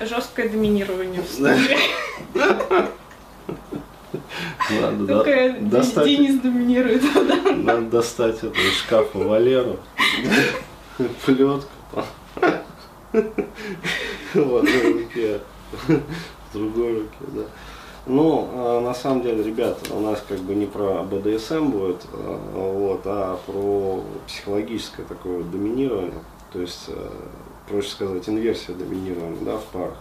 Жесткое доминирование в студии. Надо Только достать, Денис доминирует. да. надо достать это из шкафа Валеру. Плетку. В одной руке, в другой руке, да. Ну, а, на самом деле, ребят, у нас как бы не про БДСМ будет, а, вот, а про психологическое такое доминирование. То есть, э, проще сказать, инверсия доминирования, да, в парах.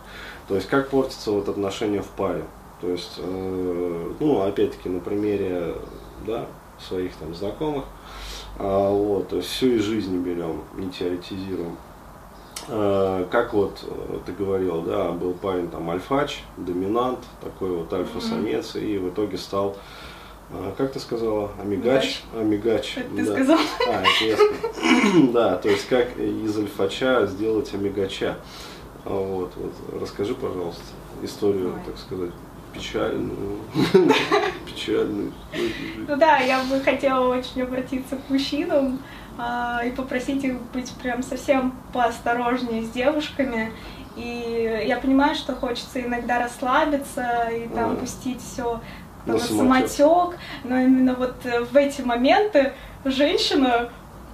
То есть, как портятся вот отношения в паре. То есть, э, ну, опять-таки, на примере, да, своих там знакомых, а, вот, то есть всю из жизни берем, не теоретизируем. А, Как вот э, ты говорил, да, был парень там альфач, доминант, такой вот альфа-самец, и в итоге стал, а, как ты сказала, амигач, амигач. Это ты да. сказал. А, это я сказал. Да, то есть как из альфача сделать амигача. А, Вот, вот, расскажи, пожалуйста, историю, Ой. так сказать, печальную, печальную. Ну да, я бы хотела очень обратиться к мужчинам а, и попросить их быть прям совсем поосторожнее с девушками. И я понимаю, что хочется иногда расслабиться и там Ага. пустить все На на самотек. самотек, но именно вот э, в эти моменты женщина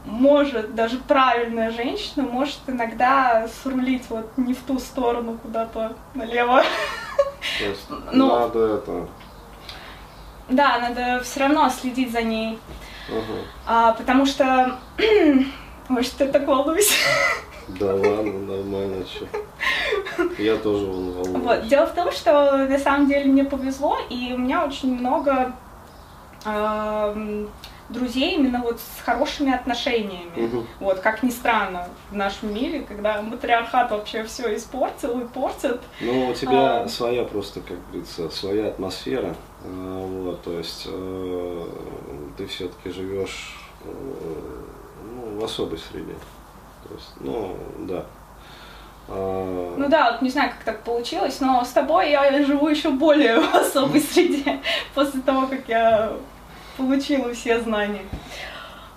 может, даже правильная женщина может иногда срулить вот не в ту сторону, куда-то налево. То есть Ну. надо это. Да, надо все равно следить за ней. Ага. А, потому что... Ой, что я так волнуюсь. Да ладно, нормально, что. Я тоже вон волнуюсь. Вот. Дело в том, что на самом деле мне повезло, и у меня очень много эм, друзей именно вот с хорошими отношениями. Мгм. Вот, как ни странно, в нашем мире, когда матриархат вообще все испортил и портит. Ну, у тебя А. своя просто, как говорится, своя атмосфера. А, Вот, то есть э, ты все-таки живешь э, ну, в особой среде. То есть, ну, да. А, Ну да, вот не знаю, как так получилось, но с тобой я живу еще более в особой среде после того, как я получила все знания.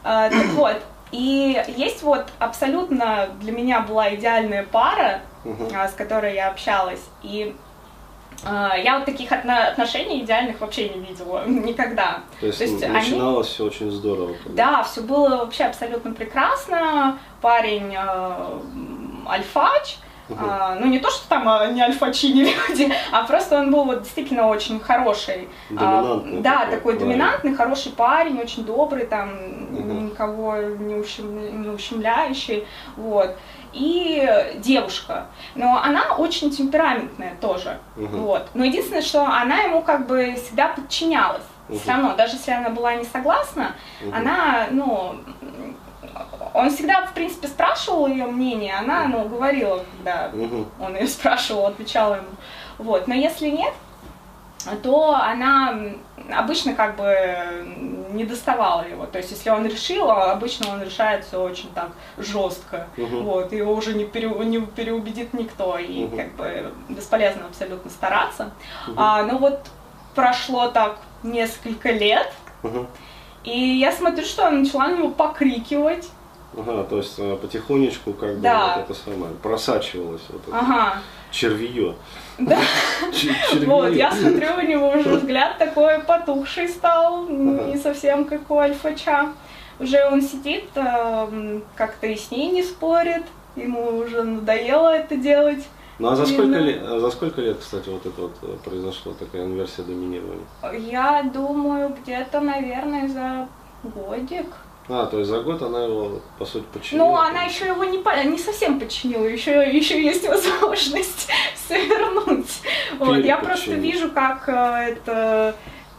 А, так вот, и есть вот абсолютно для меня была идеальная пара, а, с которой я общалась, и я вот таких отно- отношений идеальных вообще не видела никогда. То есть, то есть м, они- начиналось все очень здорово. Да, все было вообще абсолютно прекрасно. Парень э, альфач. Мгм. А, ну не то, что там а, не альфачи, не люди, а просто он был вот действительно очень хороший. А, Доминантный да, такой такой парень. доминантный, хороший парень, очень добрый, там Мгм. никого не, ущем- не ущемляющий. Вот. И девушка. Но она очень темпераментная тоже. Мгм. Вот. Но единственное, что она ему как бы всегда подчинялась. Мгм. Все равно, даже если она была не согласна, Мгм. она, ну, он всегда, в принципе, спрашивал ее мнение, она, ну, говорила, когда Мгм. он ее спрашивал, отвечала ему. Вот. Но если нет, то она обычно как бы не доставала его. То есть, если он решил, обычно он решает все очень так жестко. Мгм. Вот, его уже не, пере- не переубедит никто, и Мгм. как бы бесполезно абсолютно стараться. Мгм. А, ну вот прошло так несколько лет, Мгм. и я смотрю, что она начала на него покрикивать. Ага, то есть э, потихонечку как бы Да. вот это самое просачивалось вот это Ага, червие. да. Червие. Вот, я смотрю, у него уже взгляд такой потухший стал, не совсем как у альфача. Уже он сидит, эм, как-то и с ней не спорит, ему уже надоело это делать. Ну а за сколько, Именно. лет, а за сколько лет, кстати, вот это вот э, произошло такая инверсия доминирования? Я думаю, где-то, наверное, за годик. А, то есть за год она его, по сути, подчинила? Ну, она еще его не, по- не совсем подчинила, еще, еще есть возможность все вернуть. Вот, я просто вижу, как э, это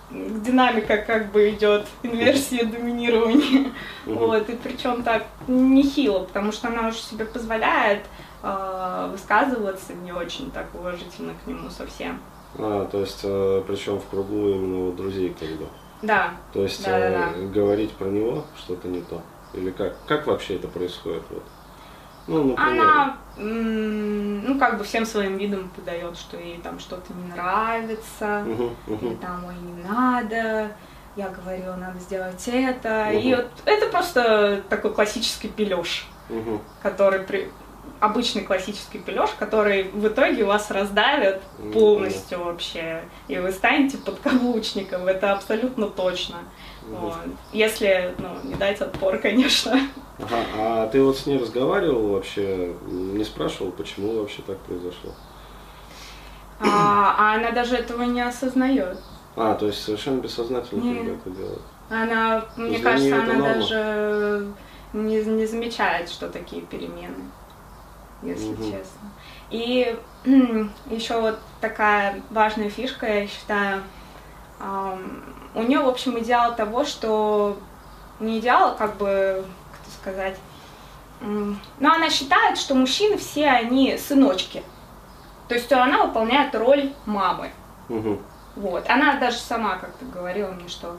динамика как бы идет, инверсия доминирования. Вот, и причем так нехило, потому что она уже себе позволяет э, высказываться не очень так уважительно к нему совсем. А, то есть, причем в кругу именно вот друзей как бы. Да, То есть Да-да-да. э, говорить про него что-то не то. Или как? Как вообще это происходит? Вот? Ну, например. она, м, ну, как бы всем своим видом подает, что ей там что-то не нравится. Мгм, или мгм. там, ой, не надо, я говорила, надо сделать это. И Мгм. вот это просто такой классический пележ, Мгм. который при... обычный классический пележ, который в итоге вас раздавит Ну, полностью вообще, и вы станете подкаблучником, это абсолютно точно. Мгм. Вот. Если, ну, не дать отпор, конечно. Ага, а ты вот с ней разговаривал вообще, не спрашивал, почему вообще так произошло? А, а она даже этого не осознает. А, то есть совершенно бессознательно Не. это делает. Она, мне кажется, она даже не, не замечает, что такие перемены, если Мгм. честно. И еще вот такая важная фишка, я считаю, у нее, в общем, идеал того, что не идеал, как бы, как сказать, но она считает, что мужчины все они сыночки. То есть она выполняет роль мамы. Мгм. Вот. Она даже сама как-то говорила мне, что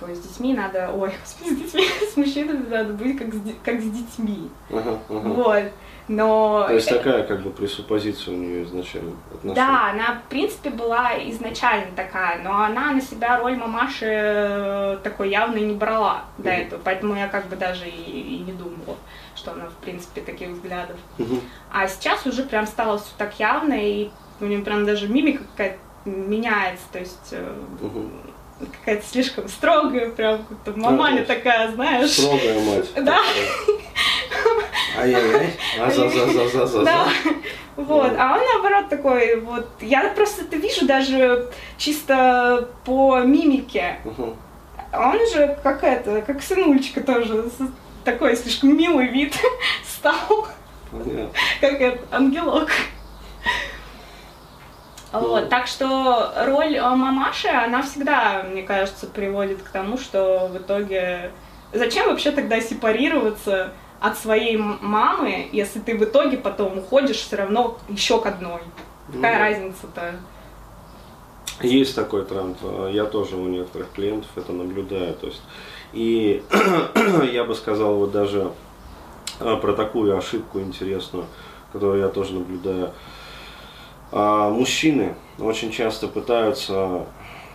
типа, с детьми надо, ой, с детьми, с мужчинами надо быть как с, как с детьми. Ага, ага. Вот. Но То есть такая как бы пресуппозиция у нее изначально отношения. да, она в принципе была изначально такая, но она на себя роль мамаши э, такой явно не брала до Мгм. этого, поэтому я как бы даже и, и не думала, что она в принципе таких взглядов. Мгм. А сейчас уже прям стало все так явно, и у нее прям даже мимика какая-то меняется, то есть э, Мгм. Какая-то слишком строгая, прям как-то маманя Да, такая, знаешь. Строгая мать. Да. Ай-яй-яй. А за за за за за Да. Вот, а он наоборот такой, вот, я просто это вижу даже чисто по мимике. А он уже как это, как сынульчика тоже, такой слишком милый вид стал, как это, ангелок. Ну. Вот, так что роль э, мамаши, она всегда, мне кажется, приводит к тому, что в итоге... Зачем вообще тогда сепарироваться от своей мамы, если ты в итоге потом уходишь все равно еще к одной? Какая Ну разница-то? Есть такой тренд. э, Я тоже у некоторых клиентов это наблюдаю. То есть, и я бы сказал вот даже э, про такую ошибку интересную, которую я тоже наблюдаю. А, Мужчины очень часто пытаются,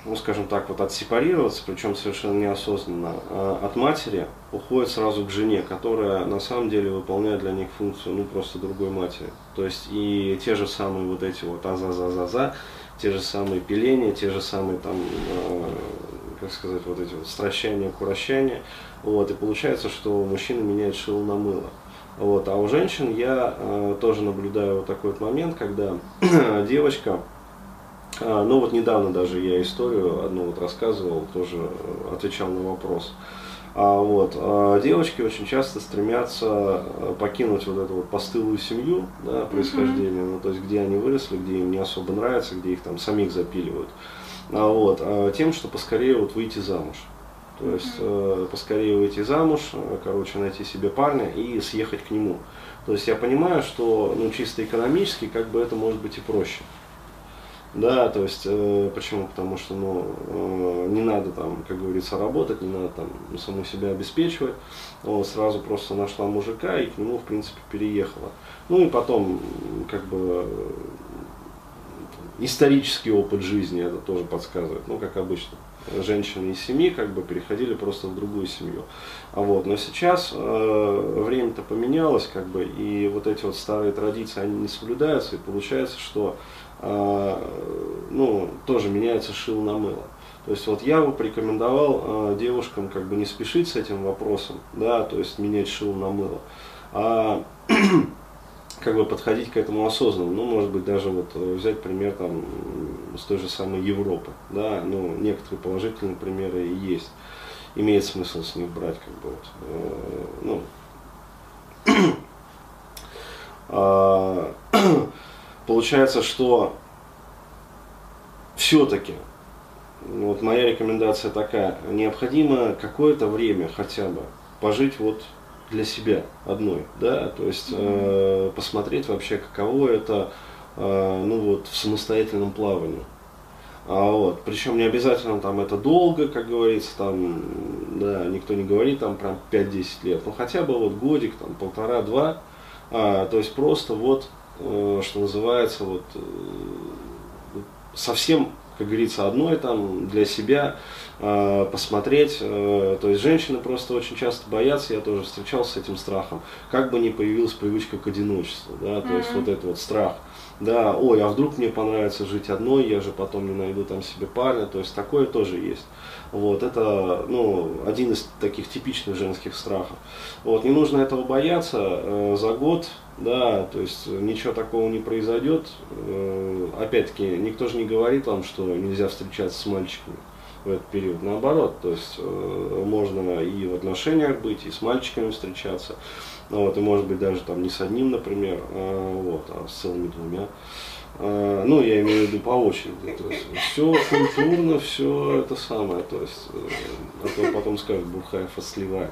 ну скажем так, вот отсепарироваться, причем совершенно неосознанно, а, от матери, уходят сразу к жене, которая на самом деле выполняет для них функцию, ну просто другой матери. То есть и те же самые вот эти вот а-за-за-за-за, те же самые пиления, те же самые там, э, как сказать, вот эти вот стращания, курощания. Вот, и получается, что мужчина меняет шило на мыло. Вот, а у женщин я э, тоже наблюдаю вот такой вот момент, когда девочка, э, ну вот недавно даже я историю одну вот рассказывал, тоже э, отвечал на вопрос. А вот, а девочки очень часто стремятся э, покинуть вот эту вот постылую семью, да, происхождение, ну, то есть где они выросли, где им не особо нравится, где их там самих запиливают. А вот, а тем, что поскорее вот выйти замуж. То есть э, поскорее выйти замуж, э, короче, найти себе парня и съехать к нему. То есть я понимаю, что ну, чисто экономически как бы это может быть и проще. Да, то есть, э, почему? Потому что, ну, э, не надо там, как говорится, работать, не надо там саму себя обеспечивать. Вот, сразу просто нашла мужика и к нему, в принципе, переехала. Ну и потом, как бы, исторический опыт жизни это тоже подсказывает, ну, как обычно. Женщины из семьи как бы переходили просто в другую семью. А вот, но сейчас э, время-то поменялось, как бы, и вот эти вот старые традиции, они не соблюдаются, и получается, что э, ну, тоже меняется шил на мыло. То есть вот я бы порекомендовал э, девушкам как бы не спешить с этим вопросом, да, то есть менять шил на мыло, а как бы подходить к этому осознанно. Ну, может быть, даже вот э, взять пример там с той же самой Европы, да, ну, некоторые положительные примеры и есть. Имеет смысл с них брать, как бы вот, э, ну, а, получается, что все-таки вот моя рекомендация такая, необходимо какое-то время хотя бы пожить вот для себя одной, да, то есть э, посмотреть вообще, каково это, э, ну вот, в самостоятельном плавании. А вот, причем не обязательно там это долго, как говорится, там, да, никто не говорит там прям 5-10 лет, ну хотя бы вот годик, там, полтора-два, а, то есть просто вот, э, что называется, вот, э, совсем как говорится, одной там для себя э, посмотреть. Э, то есть женщины просто очень часто боятся, я тоже встречался с этим страхом, как бы не появилась привычка к одиночеству, да, то mm-hmm. есть вот этот вот страх. Да, ой, а вдруг мне понравится жить одной, я же потом не найду там себе парня, то есть такое тоже есть. Вот, это, ну, один из таких типичных женских страхов. Вот, не нужно этого бояться, э, за год, да, то есть ничего такого не произойдет. Э, опять-таки, никто же не говорит вам, что нельзя встречаться с мальчиками в этот период. Наоборот, то есть э, можно и в отношениях быть, и с мальчиками встречаться. Ну, вот, и может быть даже там не с одним, например, а, вот, а с целыми двумя. А, ну, я имею в виду по очереди. То есть все культурно, все это самое. То есть, э, а то потом скажут, Бурхаев сливает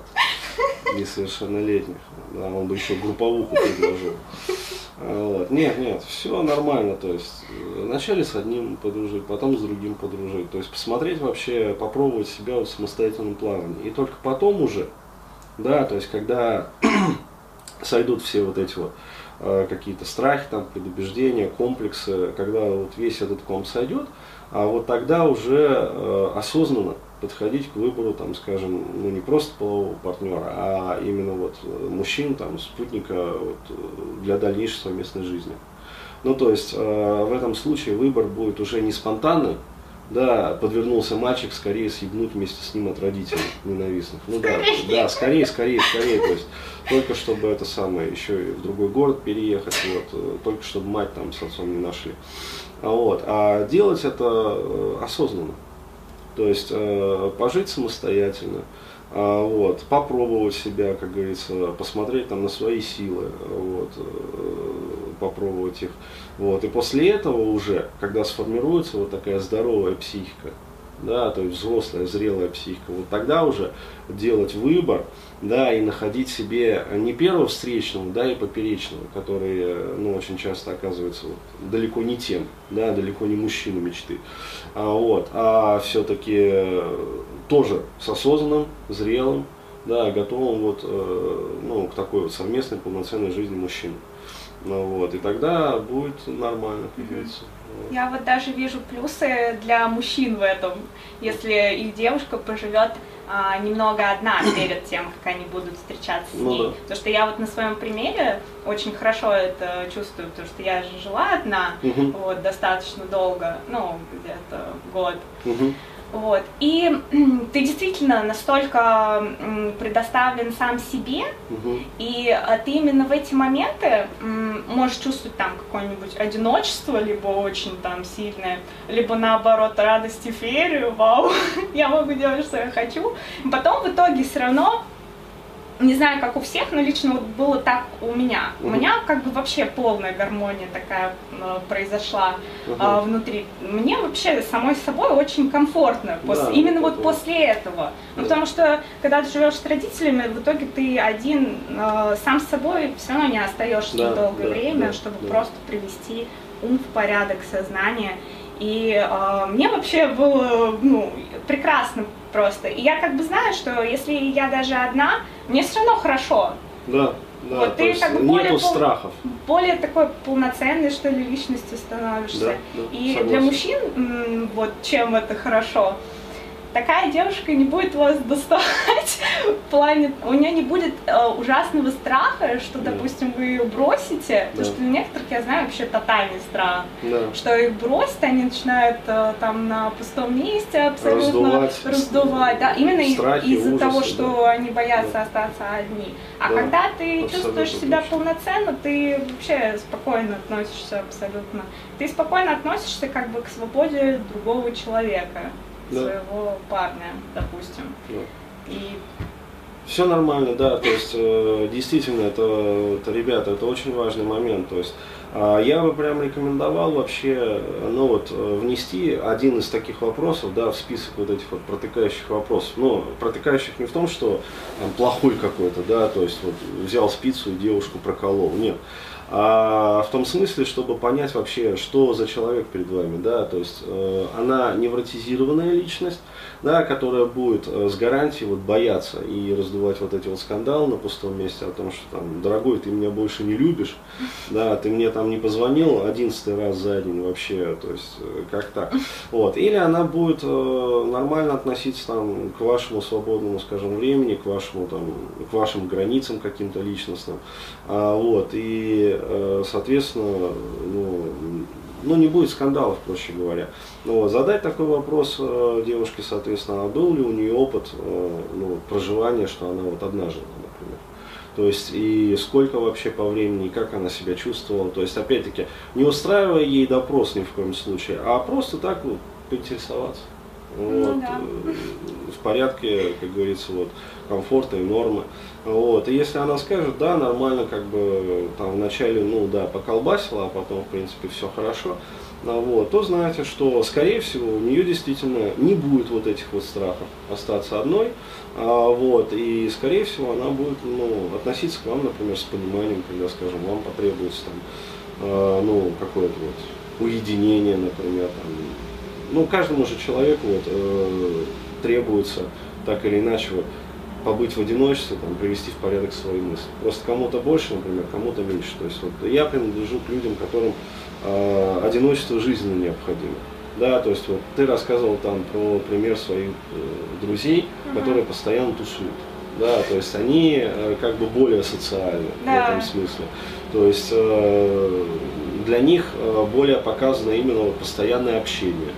несовершеннолетних. Да, он бы еще групповуху предложил. Вот. Нет, нет, все нормально. То есть вначале с одним подружить, потом с другим подружить. То есть посмотреть вообще, попробовать себя в самостоятельном плавании. И только потом уже, да, то есть когда сойдут все вот эти вот э, какие-то страхи, там, предубеждения, комплексы, когда вот весь этот ком сойдет, а вот тогда уже э, осознанно подходить к выбору, там, скажем, ну не просто полового партнера, а именно вот э, мужчин, там, спутника вот, для дальнейшей совместной жизни. Ну, то есть э, в этом случае выбор будет уже не спонтанный, да, подвернулся мальчик, скорее съебнуть вместе с ним от родителей ненавистных. Ну да, да, скорее, скорее, скорее, то есть только чтобы это самое, еще и в другой город переехать, вот, э, только чтобы мать там с отцом не нашли. Вот, а делать это э, осознанно, то есть э, пожить самостоятельно, а, вот, попробовать себя, как говорится, посмотреть там на свои силы, вот, попробовать их. Вот. И после этого уже, когда сформируется вот такая здоровая психика, да, то есть взрослая, зрелая психика, вот тогда уже делать выбор, да, и находить себе не первого встречного, да, и поперечного, который, ну, очень часто оказывается вот, далеко не тем, да, далеко не мужчина мечты, а, вот, а все-таки тоже с осознанным, зрелым, да, готовым вот, э, ну, к такой вот совместной полноценной жизни мужчины. Ну вот, и тогда будет нормально, как говорится. Я вот даже вижу плюсы для мужчин в этом, если их девушка поживет а, немного одна перед тем, как они будут встречаться с ну, ней. Да. Потому что я вот на своем примере очень хорошо это чувствую, потому что я же жила одна угу. вот, достаточно долго, ну, где-то год. Угу. Вот. И ты действительно настолько предоставлен сам себе, угу. и а, ты именно в эти моменты можешь чувствовать там какое-нибудь одиночество, либо очень там сильное, либо наоборот радость и феерию, вау, я могу делать, что я хочу. Потом в итоге все равно не знаю, как у всех, но лично вот было так у меня. Uh-huh. У меня как бы вообще полная гармония такая э, произошла uh-huh. э, внутри. Мне вообще самой собой очень комфортно после, да, именно вот после этого. Ну, потому что когда ты живешь с родителями, в итоге ты один э, сам с собой все равно не остаешься да, долгое да, время, да, чтобы да. просто привести ум в порядок, сознание. И э, мне вообще было ну, прекрасно просто. И я как бы знаю, что если я даже одна, мне все равно хорошо. Да, да. Вот ты как бы более, страхов. более такой полноценной, что ли, личностью становишься. Да, да, И согласен. для мужчин, вот чем это хорошо, такая девушка не будет вас доставать в плане, у нее не будет э, ужасного страха, что, да. допустим, вы ее бросите, да. потому что у некоторых, я знаю, вообще тотальный страх, да. что их бросят, они начинают э, там на пустом месте абсолютно раздувать, раздувать да, именно из-за того, что да. они боятся да. остаться одни. А да. когда ты абсолютно чувствуешь себя точно. полноценно, ты вообще спокойно относишься абсолютно. Ты спокойно относишься как бы к свободе другого человека да. своего парня, допустим. Да. И все нормально, да, то есть э, действительно это, это, ребята, это очень важный момент, то есть э, я бы прям рекомендовал вообще, ну вот, э, внести один из таких вопросов, да, в список вот этих вот протыкающих вопросов, ну, протыкающих не в том, что там плохой какой-то, да, то есть вот взял спицу и девушку проколол, нет, а в том смысле, чтобы понять вообще, что за человек перед вами, да, то есть э, она невротизированная личность, да, которая будет э, с гарантией вот бояться и раздувать вот эти вот скандалы на пустом месте о том, что там, дорогой, ты меня больше не любишь, да, ты мне там не позвонил одиннадцатый раз за день вообще, то есть э, как так, вот, или она будет э, нормально относиться там к вашему свободному, скажем, времени, к вашему там, к вашим границам каким-то личностным, а, вот, и, э, соответственно, ну, ну, не будет скандалов, проще говоря. Ну, вот, задать такой вопрос э, девушке, соответственно, а был ли у нее опыт э, ну, проживания, что она вот одна жила, например. То есть и сколько вообще по времени, и как она себя чувствовала. То есть, опять-таки, не устраивая ей допрос ни в коем случае, а просто так вот поинтересоваться. Ну Вот, да. э, в порядке, как говорится, вот, комфорта и нормы. Вот. И если она скажет, да, нормально, как бы там вначале, ну да, поколбасила, а потом, в принципе, все хорошо, ну, вот, то знаете, что, скорее всего, у нее действительно не будет вот этих вот страхов остаться одной, а, вот, и, скорее всего, она будет, ну, относиться к вам, например, с пониманием, когда, скажем, вам потребуется там, а, ну, какое-то вот уединение, например, там, ну, каждому же человеку вот, э, требуется так или иначе вот, побыть в одиночестве, там, привести в порядок свои мысли. Просто кому-то больше, например, кому-то меньше. То есть вот, я принадлежу к людям, которым э, одиночество жизненно необходимо. Да, то есть вот ты рассказывал там про пример своих э, друзей, Мгм. которые постоянно тусуют. Да, то есть они э, как бы более социальны в Да. этом смысле. То есть э, для них э, более показано именно вот постоянное общение.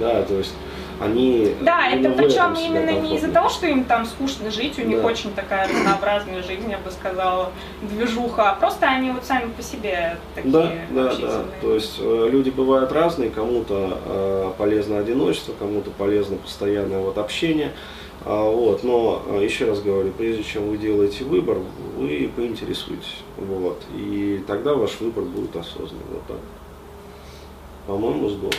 Да, то есть они Да, это причем именно не из-за того, что им там скучно жить, у них Да. очень такая разнообразная жизнь, я бы сказала, движуха, а просто они вот сами по себе такие Да, да, да. То есть э, люди бывают разные, кому-то э, полезно одиночество, кому-то полезно постоянное вот общение. А, вот, но э, еще раз говорю, прежде чем вы делаете выбор, вы поинтересуйтесь. Вот, и тогда ваш выбор будет осознанный. Вот так. По-моему, здорово.